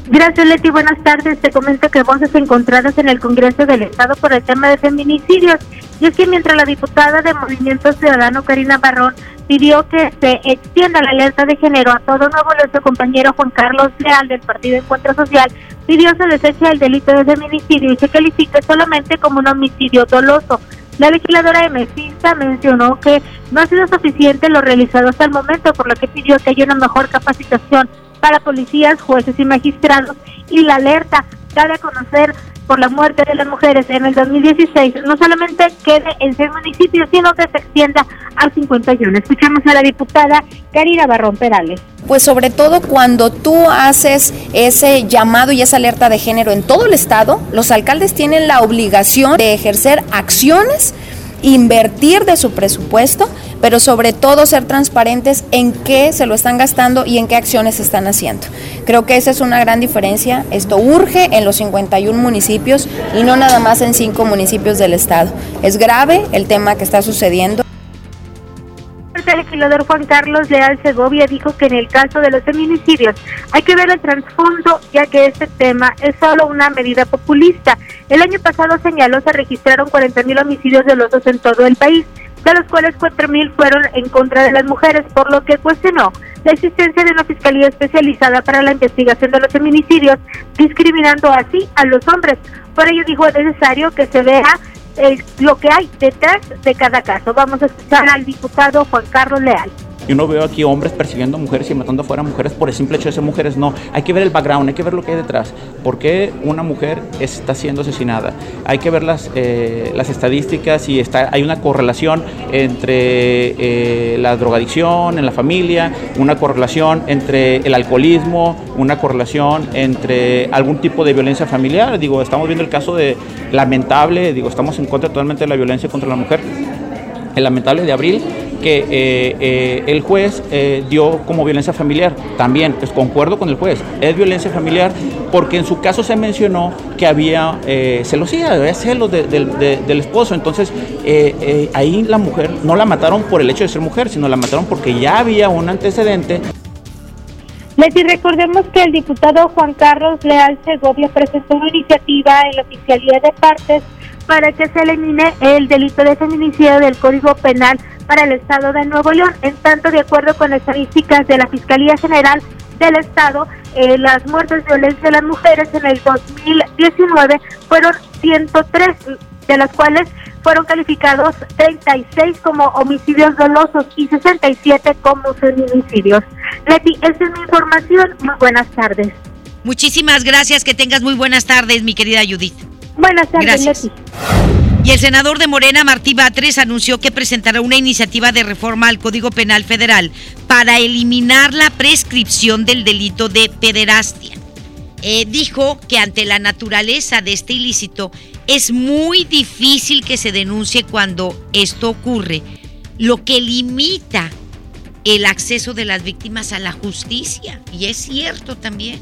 Gracias Leti, buenas tardes. Te comento que voces encontradas en el Congreso del Estado por el tema de feminicidios. Y es que mientras la diputada de Movimiento Ciudadano Karina Barrón pidió que se extienda la alerta de género a todo nuevo nuestro compañero Juan Carlos Leal del Partido Encuentro Social, pidió se deseche el delito de feminicidio y se califique solamente como un homicidio doloso. La legisladora Mesista mencionó que no ha sido suficiente lo realizado hasta el momento, por lo que pidió que haya una mejor capacitación para policías, jueces y magistrados y la alerta cabe conocer por la muerte de las mujeres en el 2016 no solamente quede en seis municipios, sino que se extienda a 51. Escuchamos a la diputada Karina Barrón Perales. Pues sobre todo cuando tú haces ese llamado y esa alerta de género en todo el estado, los alcaldes tienen la obligación de ejercer acciones invertir de su presupuesto, pero sobre todo ser transparentes en qué se lo están gastando y en qué acciones se están haciendo. Creo que esa es una gran diferencia. Esto urge en los 51 municipios y no nada más en cinco municipios del estado. Es grave el tema que está sucediendo. El legislador Juan Carlos Leal Segovia dijo que en el caso de los feminicidios hay que ver el trasfondo, ya que este tema es solo una medida populista. El año pasado señaló se registraron 40.000 homicidios dolosos en todo el país, de los cuales 4.000 fueron en contra de las mujeres, por lo que cuestionó la existencia de una fiscalía especializada para la investigación de los feminicidios, discriminando así a los hombres. Por ello dijo es necesario que se vea eh, lo que hay detrás de cada caso. Vamos a escuchar al diputado Juan Carlos Leal. Yo no veo aquí hombres persiguiendo mujeres y matando afuera mujeres por el simple hecho de ser mujeres, no. Hay que ver el background, hay que ver lo que hay detrás. ¿Por qué una mujer está siendo asesinada? Hay que ver las, eh, las estadísticas y está, hay una correlación entre eh, la drogadicción en la familia, una correlación entre el alcoholismo, una correlación entre algún tipo de violencia familiar. Digo, estamos viendo el caso de lamentable, digo, estamos en contra totalmente de la violencia contra la mujer. El lamentable de abril que eh, eh, el juez eh, dio como violencia familiar. También, pues concuerdo con el juez, es violencia familiar porque en su caso se mencionó que había celosía, había celos del esposo. Entonces, ahí la mujer no la mataron por el hecho de ser mujer, sino la mataron porque ya había un antecedente. Leti, recordemos que el diputado Juan Carlos Leal Segovia presentó una iniciativa en la Oficialía de Partes para que se elimine el delito de feminicidio del Código Penal para el Estado de Nuevo León. En tanto, de acuerdo con estadísticas de la Fiscalía General del Estado, eh, las muertes de violencia de las mujeres en el 2019 fueron 103, de las cuales fueron calificados 36 como homicidios dolosos y 67 como feminicidios. Leti, esa es mi información. Muy buenas tardes. Muchísimas gracias. Que tengas muy buenas tardes, mi querida Judith. Buenas tardes, Leti. Y el senador de Morena, Martí Batres, anunció que presentará una iniciativa de reforma al Código Penal Federal para eliminar la prescripción del delito de pederastia. Eh, dijo que ante la naturaleza de este ilícito es muy difícil que se denuncie cuando esto ocurre, lo que limita el acceso de las víctimas a la justicia. Y es cierto también,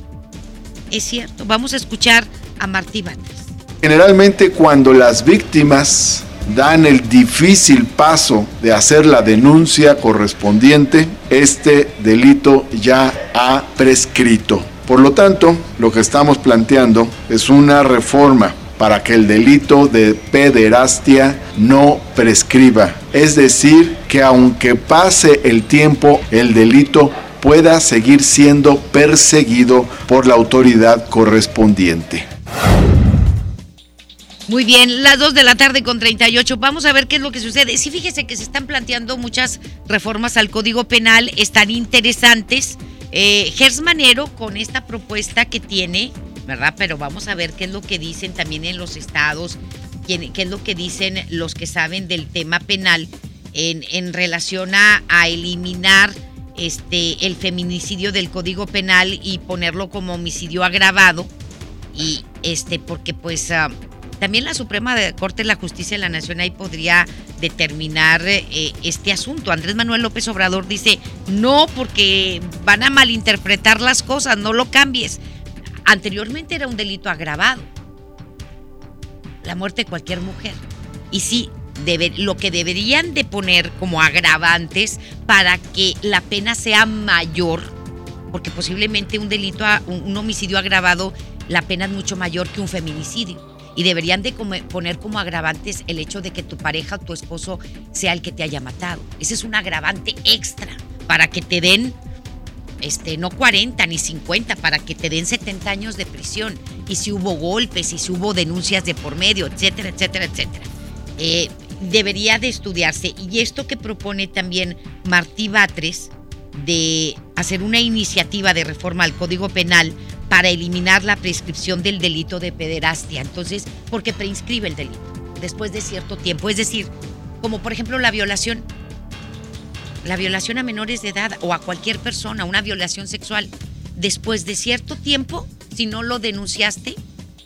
es cierto. Vamos a escuchar a Martí Batres. Generalmente cuando las víctimas dan el difícil paso de hacer la denuncia correspondiente, este delito ya ha prescrito. Por lo tanto, lo que estamos planteando es una reforma para que el delito de pederastia no prescriba. Es decir, que aunque pase el tiempo, el delito pueda seguir siendo perseguido por la autoridad correspondiente. Muy bien, las 2 de la tarde con 38. Vamos a ver qué es lo que sucede. Sí, fíjese que se están planteando muchas reformas al Código Penal, están interesantes. Eh, Gers Manero con esta propuesta que tiene, ¿verdad? Pero vamos a ver qué es lo que dicen también en los estados, qué, es lo que dicen los que saben del tema penal en, en relación a, a, eliminar este, el feminicidio del Código Penal y ponerlo como homicidio agravado. Y este, porque pues... Uh, también la Suprema Corte de la Justicia de la Nación ahí podría determinar eh, este asunto. Andrés Manuel López Obrador dice, no, porque van a malinterpretar las cosas, no lo cambies. Anteriormente era un delito agravado, la muerte de cualquier mujer. Y sí, lo que deberían de poner como agravantes para que la pena sea mayor, porque posiblemente un delito, un homicidio agravado, la pena es mucho mayor que un feminicidio y deberían de poner como agravantes el hecho de que tu pareja o tu esposo sea el que te haya matado. Ese es un agravante extra para que te den, este, no 40 ni 50, para que te den 70 años de prisión. Y si hubo golpes, y si hubo denuncias de por medio, etcétera, etcétera, etcétera. Eh, debería de estudiarse. Y esto que propone también Martí Batres de hacer una iniciativa de reforma al Código Penal para eliminar la prescripción del delito de pederastia. Entonces, porque preinscribe el delito después de cierto tiempo. Es decir, como por ejemplo la violación. La violación a menores de edad o a cualquier persona, una violación sexual. Después de cierto tiempo, si no lo denunciaste,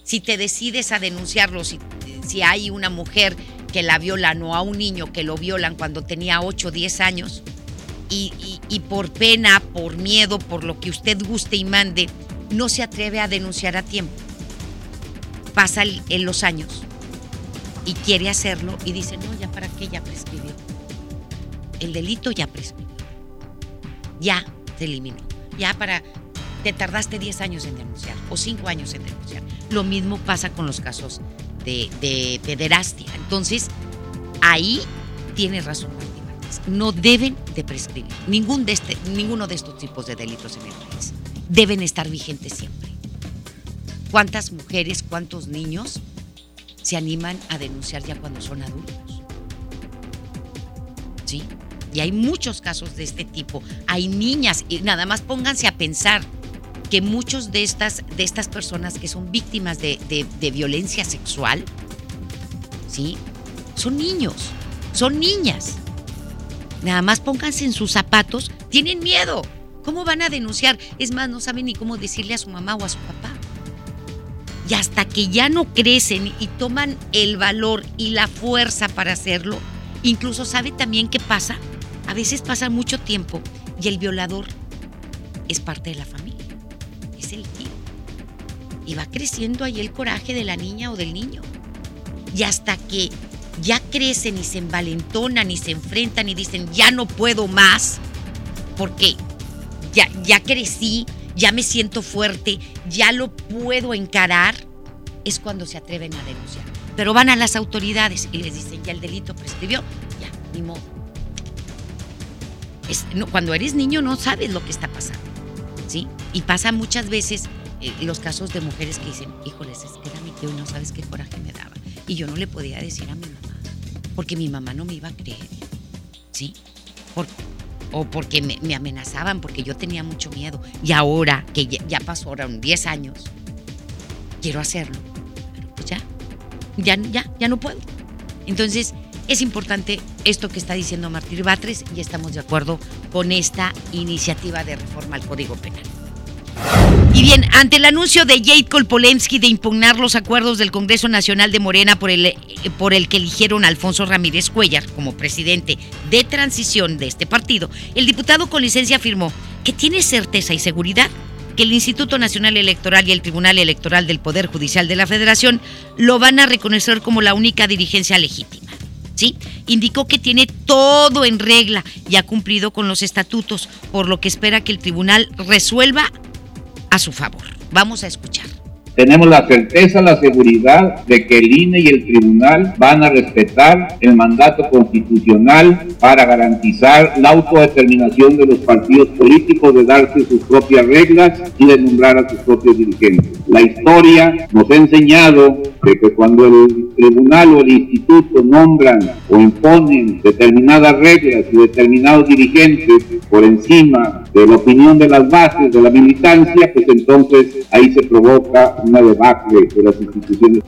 si te decides a denunciarlo, si, si hay una mujer que la violan o a un niño que lo violan cuando tenía 8 o 10 años, y, por pena, por miedo, por lo que usted guste y mande, no se atreve a denunciar a tiempo. Pasa el- en los años y quiere hacerlo y dice, no, ya para qué, ya prescribió. El delito ya prescribió. Ya se eliminó. Ya para, te tardaste 10 años en denunciar o 5 años en denunciar. Lo mismo pasa con los casos de, de. Entonces, ahí tiene razón Martí Vázquez. No deben de prescribir ningún de este, ninguno de estos tipos de delitos en el país. Deben estar vigentes siempre. ¿Cuántas mujeres, cuántos niños se animan a denunciar ya cuando son adultos? ¿Sí? Y hay muchos casos de este tipo. Hay niñas, y nada más pónganse a pensar que muchos de estas, de estas personas que son víctimas de, de- violencia sexual, ¿sí? Son niños, son niñas. Nada más pónganse en sus zapatos, tienen miedo. ¿Cómo van a denunciar? Es más, no saben ni cómo decirle a su mamá o a su papá. Y hasta que ya no crecen y toman el valor y la fuerza para hacerlo, incluso sabe también qué pasa. A veces pasa mucho tiempo y el violador es parte de la familia, es el tío. Y va creciendo ahí el coraje de la niña o del niño. Y hasta que ya crecen y se envalentonan y se enfrentan y dicen, ya no puedo más, porque ya, ya crecí, ya me siento fuerte, ya lo puedo encarar, es cuando se atreven a denunciar. Pero van a las autoridades y les dicen, ya el delito prescribió, ya, ni modo. Es- no, cuando eres niño no sabes lo que está pasando, ¿sí? Y pasa muchas veces eh, los casos de mujeres que dicen, híjoles, es que era mi tío y no sabes qué coraje me daba. Y yo no le podía decir a mi mamá, porque mi mamá no me iba a creer, ¿sí? Por- o porque me, me amenazaban, porque yo tenía mucho miedo. Y ahora, que ya, pasó ahora un 10 años, quiero hacerlo. Pero pues ya, ya, ya, ya no puedo. Entonces, es importante esto que está diciendo Martín Batres y estamos de acuerdo con esta iniciativa de reforma al Código Penal. Y bien, ante el anuncio de Jade Kolpolensky de impugnar los acuerdos del Congreso Nacional de Morena por el, por el que eligieron a Alfonso Ramírez Cuellar como presidente de transición de este partido, el diputado con licencia afirmó que tiene certeza y seguridad que el Instituto Nacional Electoral y el Tribunal Electoral del Poder Judicial de la Federación lo van a reconocer como la única dirigencia legítima. ¿Sí? Indicó que tiene todo en regla y ha cumplido con los estatutos, por lo que espera que el tribunal resuelva a su favor. Vamos a escuchar. Tenemos la certeza, la seguridad de que el INE y el tribunal van a respetar el mandato constitucional para garantizar la autodeterminación de los partidos políticos de darse sus propias reglas y de nombrar a sus propios dirigentes. La historia nos ha enseñado de que cuando el tribunal o el instituto nombran o imponen determinadas reglas y determinados dirigentes por encima de la opinión de las bases de la militancia, pues entonces ahí se provoca una de las instituciones.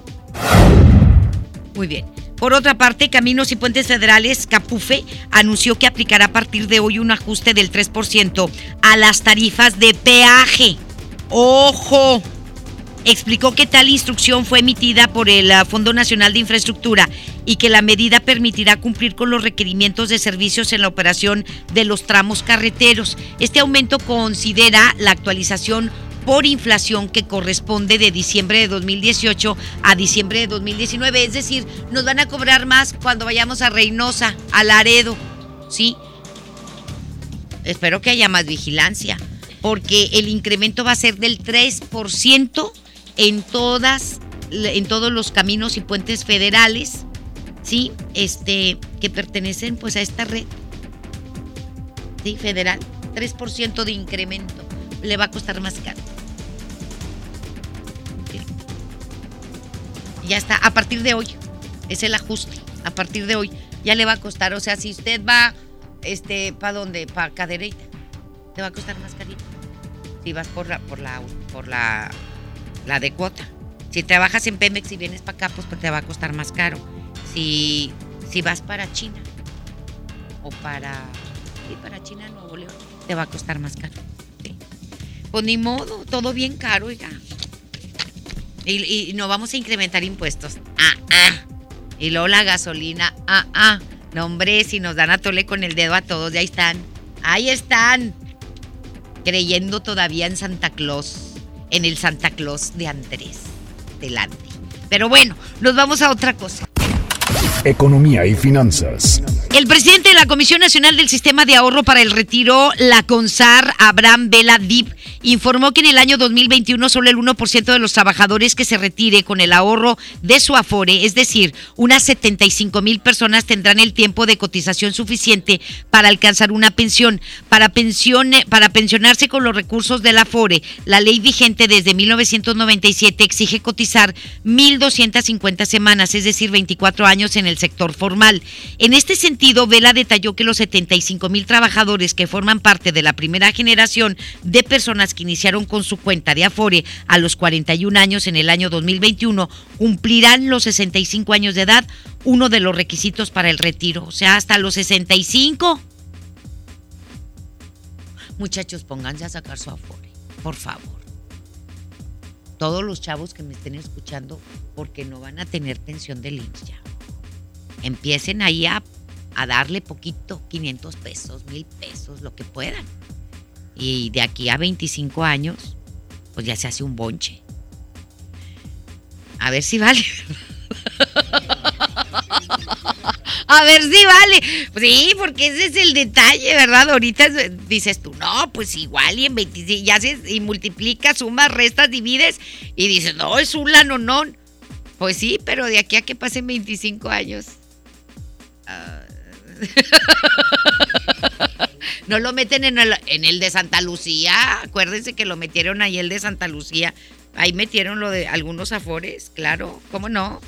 Muy bien. Por otra parte, Caminos y Puentes Federales, Capufe, anunció que aplicará a partir de hoy un ajuste del 3% a las tarifas de peaje. ¡Ojo! Explicó que tal instrucción fue emitida por el ah, Fondo Nacional de Infraestructura y que la medida permitirá cumplir con los requerimientos de servicios en la operación de los tramos carreteros. Este aumento considera la actualización por inflación que corresponde de diciembre de 2018 a diciembre de 2019. Es decir, nos van a cobrar más cuando vayamos a Reynosa, a Laredo, ¿sí? Espero que haya más vigilancia, porque el incremento va a ser del 3% en todas en todos los caminos y puentes federales, ¿sí? Este que pertenecen pues a esta red. Sí, federal, 3% de incremento. Le va a costar más caro. Ya está, a partir de hoy es el ajuste. A partir de hoy ya le va a costar, o sea, si usted va este para dónde? Para Cadereyta. Te va a costar más carito. ti vas por la, por la, por la, la de cuota. Si trabajas en Pemex y vienes para acá, pues te va a costar más caro. Si, si vas para China o para, sí, para China, Nuevo León, te va a costar más caro. Sí. Pues ni modo, todo bien caro, oiga. Y, y no vamos a incrementar impuestos. Ah, ah. Y luego la gasolina. Ah, ah. No, hombre, si nos dan a tole con el dedo a todos, ya ahí están. Ahí están. Creyendo todavía en Santa Claus. En el Santa Claus de Andrés. Delante. Pero bueno, nos vamos a otra cosa. Economía y finanzas. El presidente de la Comisión Nacional del Sistema de Ahorro para el Retiro, la CONSAR, Abraham Vela Dip, informó que en el año 2021 solo el 1% de los trabajadores que se retire con el ahorro de su Afore, es decir, unas 75 mil personas tendrán el tiempo de cotización suficiente para alcanzar una pensión. Para, pensione, para pensionarse con los recursos del Afore, la ley vigente desde 1997 exige cotizar 1.250 semanas, es decir, 24 años en el sector formal. En este sentido, Vela detalló que los 75 mil trabajadores que forman parte de la primera generación de personas que iniciaron con su cuenta de Afore a los 41 años en el año 2021 cumplirán los 65 años de edad, uno de los requisitos para el retiro. O sea, hasta los 65. Muchachos, pónganse a sacar su Afore, por favor. Todos los chavos que me estén escuchando, porque no van a tener pensión de IMSS ya empiecen ahí a, a, darle poquito, 500 pesos, mil pesos, lo que puedan. Y de aquí a 25 años, pues ya se hace un bonche. A ver si vale. A ver si vale. Sí, porque ese es el detalle, ¿verdad? Ahorita dices tú, no, pues igual y en 25, ya haces y multiplicas, sumas, restas, divides y dices, no, es un no. Pues sí, pero de aquí a que pasen 25 años. no lo meten en el, en el de Santa Lucía. Acuérdense que lo metieron ahí el de Santa Lucía. Ahí metieron lo de algunos afores, claro, ¿cómo no?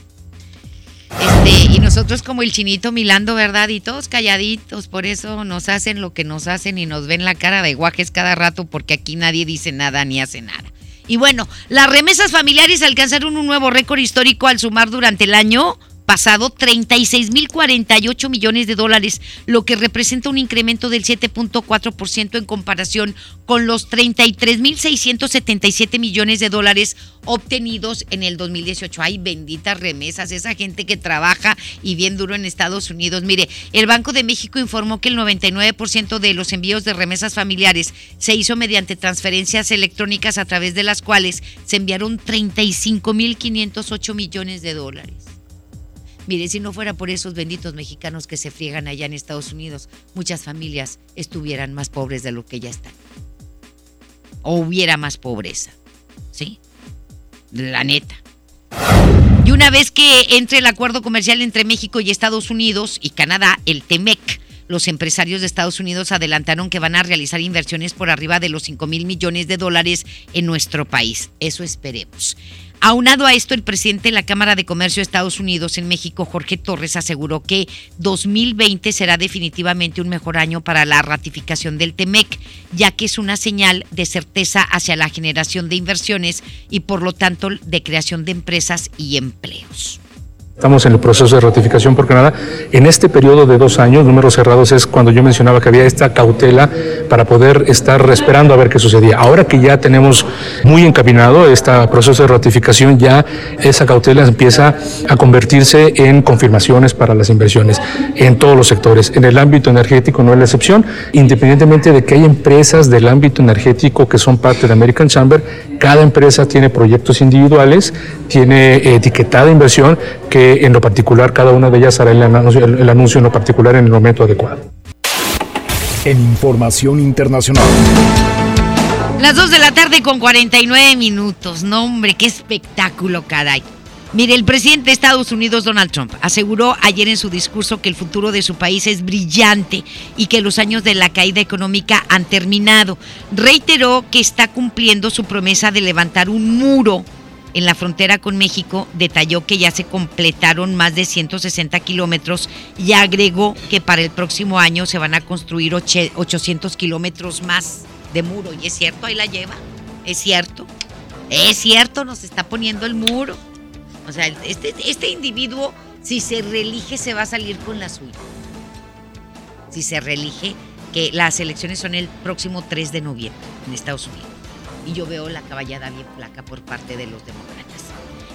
Este, y nosotros como el chinito milando, ¿verdad? Y todos calladitos, por eso nos hacen lo que nos hacen y nos ven la cara de guajes cada rato porque aquí nadie dice nada ni hace nada. Y bueno, las remesas familiares alcanzaron un nuevo récord histórico al sumar durante el año pasado 36.048 millones de dólares, lo que representa un incremento del 7.4% en comparación con los 33.677 millones de dólares obtenidos en el 2018. Ay, benditas remesas, esa gente que trabaja y bien duro en Estados Unidos. Mire, el Banco de México informó que el 99% de los envíos de remesas familiares se hizo mediante transferencias electrónicas a través de las cuales se enviaron 35.508 millones de dólares. Mire, si no fuera por esos benditos mexicanos que se friegan allá en Estados Unidos, muchas familias estuvieran más pobres de lo que ya están. O hubiera más pobreza. ¿Sí? La neta. Y una vez que entre el acuerdo comercial entre México y Estados Unidos y Canadá, el TEMEC, los empresarios de Estados Unidos adelantaron que van a realizar inversiones por arriba de los 5 mil millones de dólares en nuestro país. Eso esperemos. Aunado a esto, el presidente de la Cámara de Comercio de Estados Unidos en México, Jorge Torres, aseguró que 2020 será definitivamente un mejor año para la ratificación del TEMEC, ya que es una señal de certeza hacia la generación de inversiones y por lo tanto de creación de empresas y empleos. Estamos en el proceso de ratificación por Canadá. En este periodo de dos años, números cerrados, es cuando yo mencionaba que había esta cautela para poder estar esperando a ver qué sucedía. Ahora que ya tenemos muy encaminado este proceso de ratificación, ya esa cautela empieza a convertirse en confirmaciones para las inversiones en todos los sectores. En el ámbito energético no es la excepción, independientemente de que hay empresas del ámbito energético que son parte de American Chamber, cada empresa tiene proyectos individuales, tiene etiquetada inversión que en lo particular cada una de ellas hará el anuncio, el anuncio en lo particular en el momento adecuado. En información internacional. Las 2 de la tarde con 49 minutos. No, hombre, qué espectáculo, caray. Mire, el presidente de Estados Unidos, Donald Trump, aseguró ayer en su discurso que el futuro de su país es brillante y que los años de la caída económica han terminado. Reiteró que está cumpliendo su promesa de levantar un muro en la frontera con México, detalló que ya se completaron más de 160 kilómetros y agregó que para el próximo año se van a construir 800 kilómetros más. de muro. Y es cierto, ahí la lleva. Es cierto. Es cierto, nos está poniendo el muro. O sea, este, este individuo, si se reelige, se va a salir con la suya. Si se reelige, que las elecciones son el próximo 3 de noviembre en Estados Unidos. Y yo veo la caballada bien flaca por parte de los demócratas.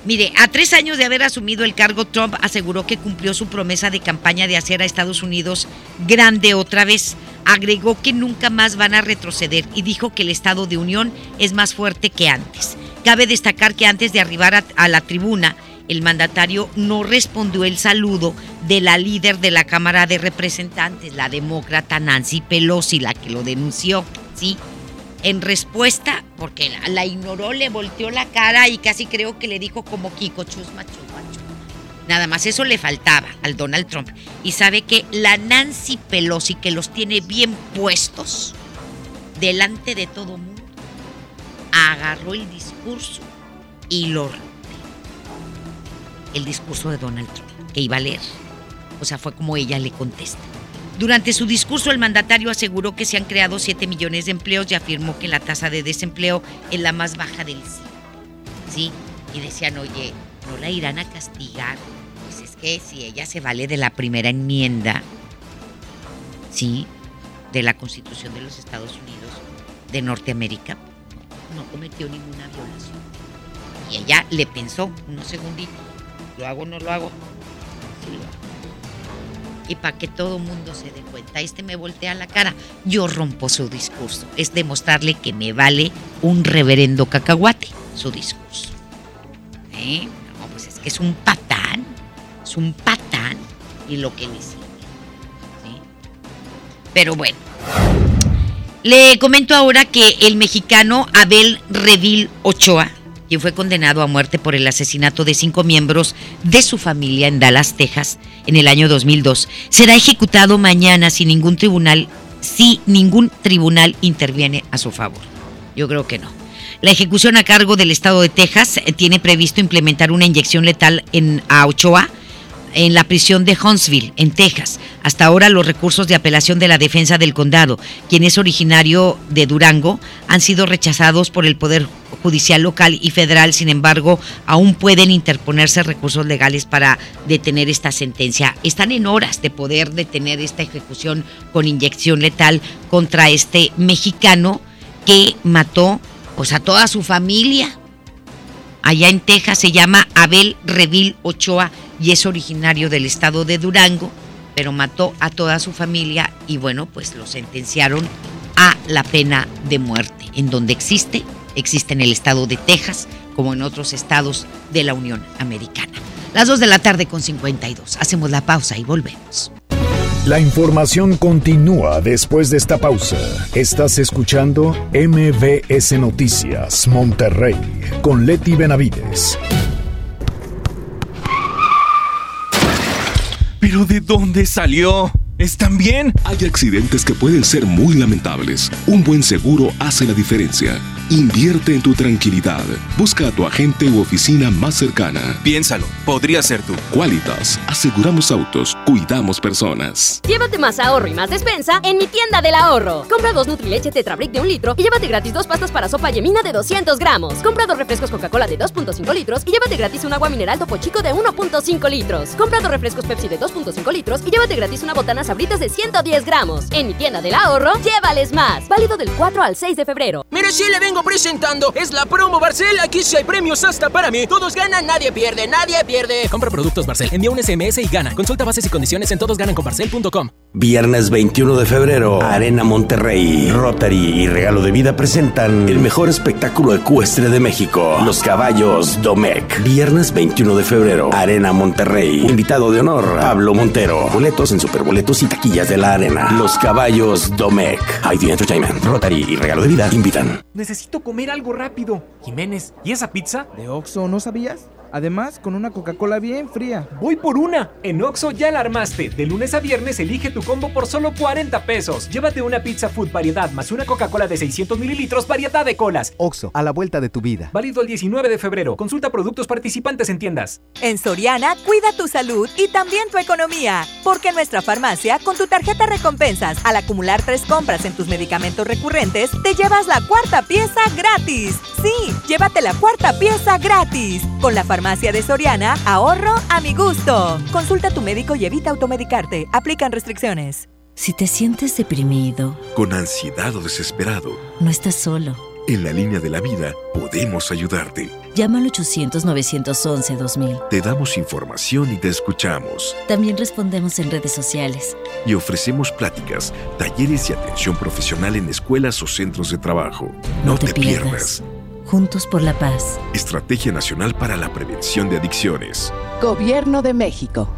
Mire, a tres años de haber asumido el cargo, Trump aseguró que cumplió su promesa de campaña de hacer a Estados Unidos grande otra vez. Agregó que nunca más van a retroceder y dijo que el Estado de Unión es más fuerte que antes. Cabe destacar que antes de arribar a, a la tribuna, el mandatario no respondió el saludo de la líder de la Cámara de Representantes, la demócrata Nancy Pelosi, la que lo denunció, ¿sí? En respuesta, porque la, ignoró, le volteó la cara y casi creo que le dijo como Kiko Chusma Chupachu. Nada más eso le faltaba al Donald Trump. Y sabe que la Nancy Pelosi, que los tiene bien puestos delante de todo mundo, agarró el discurso y lo. El discurso de Donald Trump, que iba a leer. O sea, fue como ella le contesta. Durante su discurso, el mandatario aseguró que se han creado 7 millones de empleos y afirmó que la tasa de desempleo es la más baja del siglo. ¿Sí? Y decían, oye, ¿no la irán a castigar? Pues es que si ella se vale de la primera enmienda, ¿sí? De la Constitución de los Estados Unidos de Norteamérica, no cometió ninguna violación. Y ella le pensó unos segunditos, ¿lo hago o no lo hago? Sí, lo hago y para que todo mundo se dé cuenta. Este me voltea la cara, yo rompo su discurso. Es demostrarle que me vale un reverendo cacahuate su discurso. ¿Eh? No, pues es que es un patán, es un patán y lo que le sigue. Pero bueno, le comento ahora que el mexicano Abel Revil Ochoa, quien fue condenado a muerte por el asesinato de cinco miembros de su familia en Dallas, Texas, en el año 2002, será ejecutado mañana sin ningún tribunal, si ningún tribunal interviene a su favor. Yo creo que no. La ejecución a cargo del estado de Texas eh, tiene previsto implementar una inyección letal en a Ochoa en la prisión de Huntsville, en Texas. Hasta ahora los recursos de apelación de la defensa del condado, quien es originario de Durango, han sido rechazados por el Poder Judicial local y federal. Sin embargo, aún pueden interponerse recursos legales para detener esta sentencia. Están en horas de poder detener esta ejecución con inyección letal contra este mexicano que mató pues a toda su familia. Allá en Texas se llama Abel Revil Ochoa y es originario del estado de Durango, pero mató a toda su familia y bueno, pues lo sentenciaron a la pena de muerte. En donde existe, existe en el estado de Texas, como en otros estados de la Unión Americana. Las 2 de la tarde con 52. Hacemos la pausa y volvemos. La información continúa después de esta pausa. Estás escuchando MBS Noticias Monterrey con Leti Benavides. ¿Pero de dónde salió? ¿Están bien? Hay accidentes que pueden ser muy lamentables. Un buen seguro hace la diferencia. Invierte en tu tranquilidad. Busca a tu agente u oficina más cercana. Piénsalo, podría ser tú. Qualitas, aseguramos autos, cuidamos personas. Llévate más ahorro y más despensa en mi tienda del ahorro. Compra dos Nutrileche Tetrabric de un litro y llévate gratis dos pastas para sopa yemina de 200 gramos. Compra dos refrescos Coca-Cola de 2.5 litros y llévate gratis un agua mineral Topo Chico de 1.5 litros. Compra dos refrescos Pepsi de 2.5 litros y llévate gratis una botana Sabritas de 110 gramos. En mi tienda del ahorro, llévales más. Válido del 4 al 6 de febrero. Mire, sí le vengo presentando. Es la promo Barcel. Aquí sí hay premios hasta para mí. Todos ganan, nadie pierde, nadie pierde. Compra productos Barcel, envía un SMS y gana. Consulta bases y condiciones en todosgananconbarcel.com. Viernes 21 de febrero, Arena Monterrey, Rotary y Regalo de Vida presentan el mejor espectáculo ecuestre de México, Los Caballos Domec. Viernes 21 de febrero, Arena Monterrey. Invitado de honor, Pablo Montero. Boletos en superboletos y taquillas de la arena. Los Caballos Domec. ID Entertainment, Rotary y Regalo de Vida invitan. Necesito comer algo rápido. Jiménez, ¿y esa pizza? ¿De Oxo no sabías? Además, con una Coca-Cola bien fría. Voy por una. En Oxo ya la armaste. De lunes a viernes elige tu combo por solo 40 pesos. Llévate una pizza food variedad más una Coca-Cola de 600 mililitros variedad de colas. Oxo, a la vuelta de tu vida. Válido el 19 de febrero. Consulta productos participantes en tiendas. En Soriana, cuida tu salud y también tu economía. Porque en nuestra farmacia, con tu tarjeta recompensas, al acumular tres compras en tus medicamentos recurrentes, te llevas la cuarta pieza gratis. Sí, llévate la cuarta pieza gratis. Con la farmacia Farmacia de Soriana, ahorro a mi gusto. Consulta a tu médico y evita automedicarte. Aplican restricciones. Si te sientes deprimido, con ansiedad o desesperado, no estás solo. En la línea de la vida podemos ayudarte. Llama al 800-911-2000. Te damos información y te escuchamos. También respondemos en redes sociales. Y ofrecemos pláticas, talleres y atención profesional en escuelas o centros de trabajo. No, te, pierdas. Juntos por la Paz. Estrategia Nacional para la Prevención de Adicciones. Gobierno de México.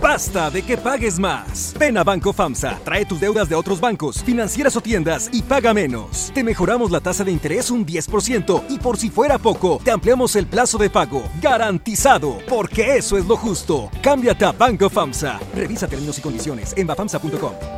Basta de que pagues más. Ven a Banco FAMSA, trae tus deudas de otros bancos, financieras o tiendas y paga menos. Te mejoramos la tasa de interés un 10% y por si fuera poco, te ampliamos el plazo de pago. Garantizado, porque eso es lo justo. Cámbiate a Banco FAMSA. Revisa términos y condiciones en bafamsa.com.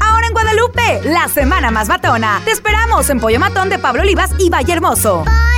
Ahora en Guadalupe, la semana más matona. Te esperamos en Pollo Matón de Pablo Olivas y Valle Hermoso. Pollo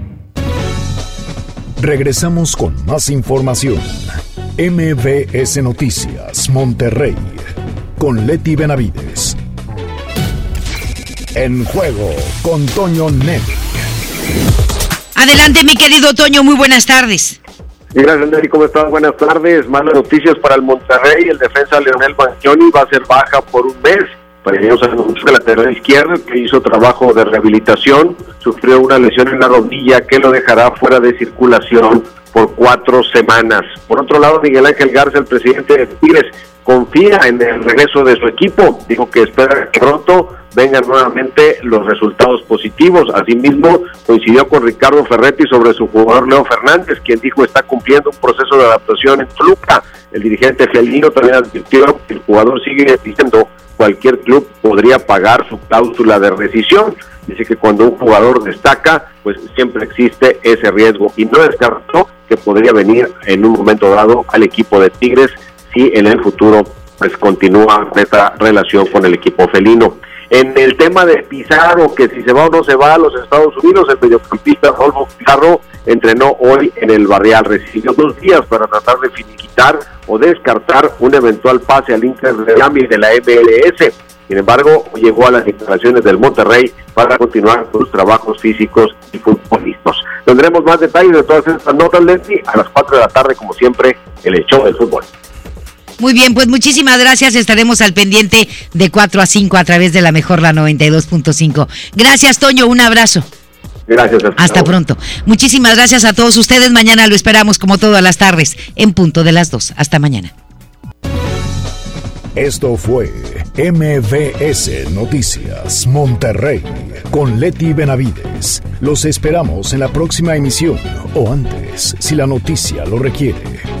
Regresamos con más información. MBS Noticias, Monterrey, con Leti Benavides. En juego con Toño Net. Adelante, mi querido Toño, muy buenas tardes. Gracias, Nelly. ¿Cómo estás? Buenas tardes. Malas noticias para el Monterrey. El defensa Leonel Banchioni va a ser baja por un mes. Para ellos anunció que la lateral izquierda, que hizo trabajo de rehabilitación, sufrió una lesión en la rodilla que lo dejará fuera de circulación por cuatro semanas. Por otro lado, Miguel Ángel Garza, el presidente de Tigres, confía en el regreso de su equipo. Dijo que espera que pronto vengan nuevamente los resultados positivos. Asimismo, coincidió con Ricardo Ferretti sobre su jugador Leo Fernández, quien dijo está cumpliendo un proceso de adaptación en Toluca. El dirigente felino también advirtió que el jugador sigue diciendo cualquier club podría pagar su cláusula de rescisión. Dice que cuando un jugador destaca, pues siempre existe ese riesgo y no descartó que podría venir en un momento dado al equipo de Tigres si en el futuro pues continúa esta relación con el equipo felino. En el tema de Pizarro, que si se va o no se va a los Estados Unidos, el mediocampista Rodolfo Pizarro entrenó hoy en el Barrial. Recibió dos días para tratar de finiquitar o descartar un eventual pase al Inter de Miami de la MLS. Sin embargo, llegó a las instalaciones del Monterrey para continuar sus trabajos físicos y futbolistas. Tendremos más detalles de todas estas notas, Leslie, a las 4 de la tarde, como siempre, el hecho del fútbol. Muy bien, pues muchísimas gracias. Estaremos al pendiente de 4 a 5 a través de la mejor la 92.5. Gracias, Toño. Un abrazo. Gracias. Hasta, hasta pronto. Muchísimas gracias a todos ustedes. Mañana lo esperamos como todas las tardes en punto de las 2. Hasta mañana. Esto fue MVS Noticias Monterrey con Leti Benavides. Los esperamos en la próxima emisión o antes, si la noticia lo requiere.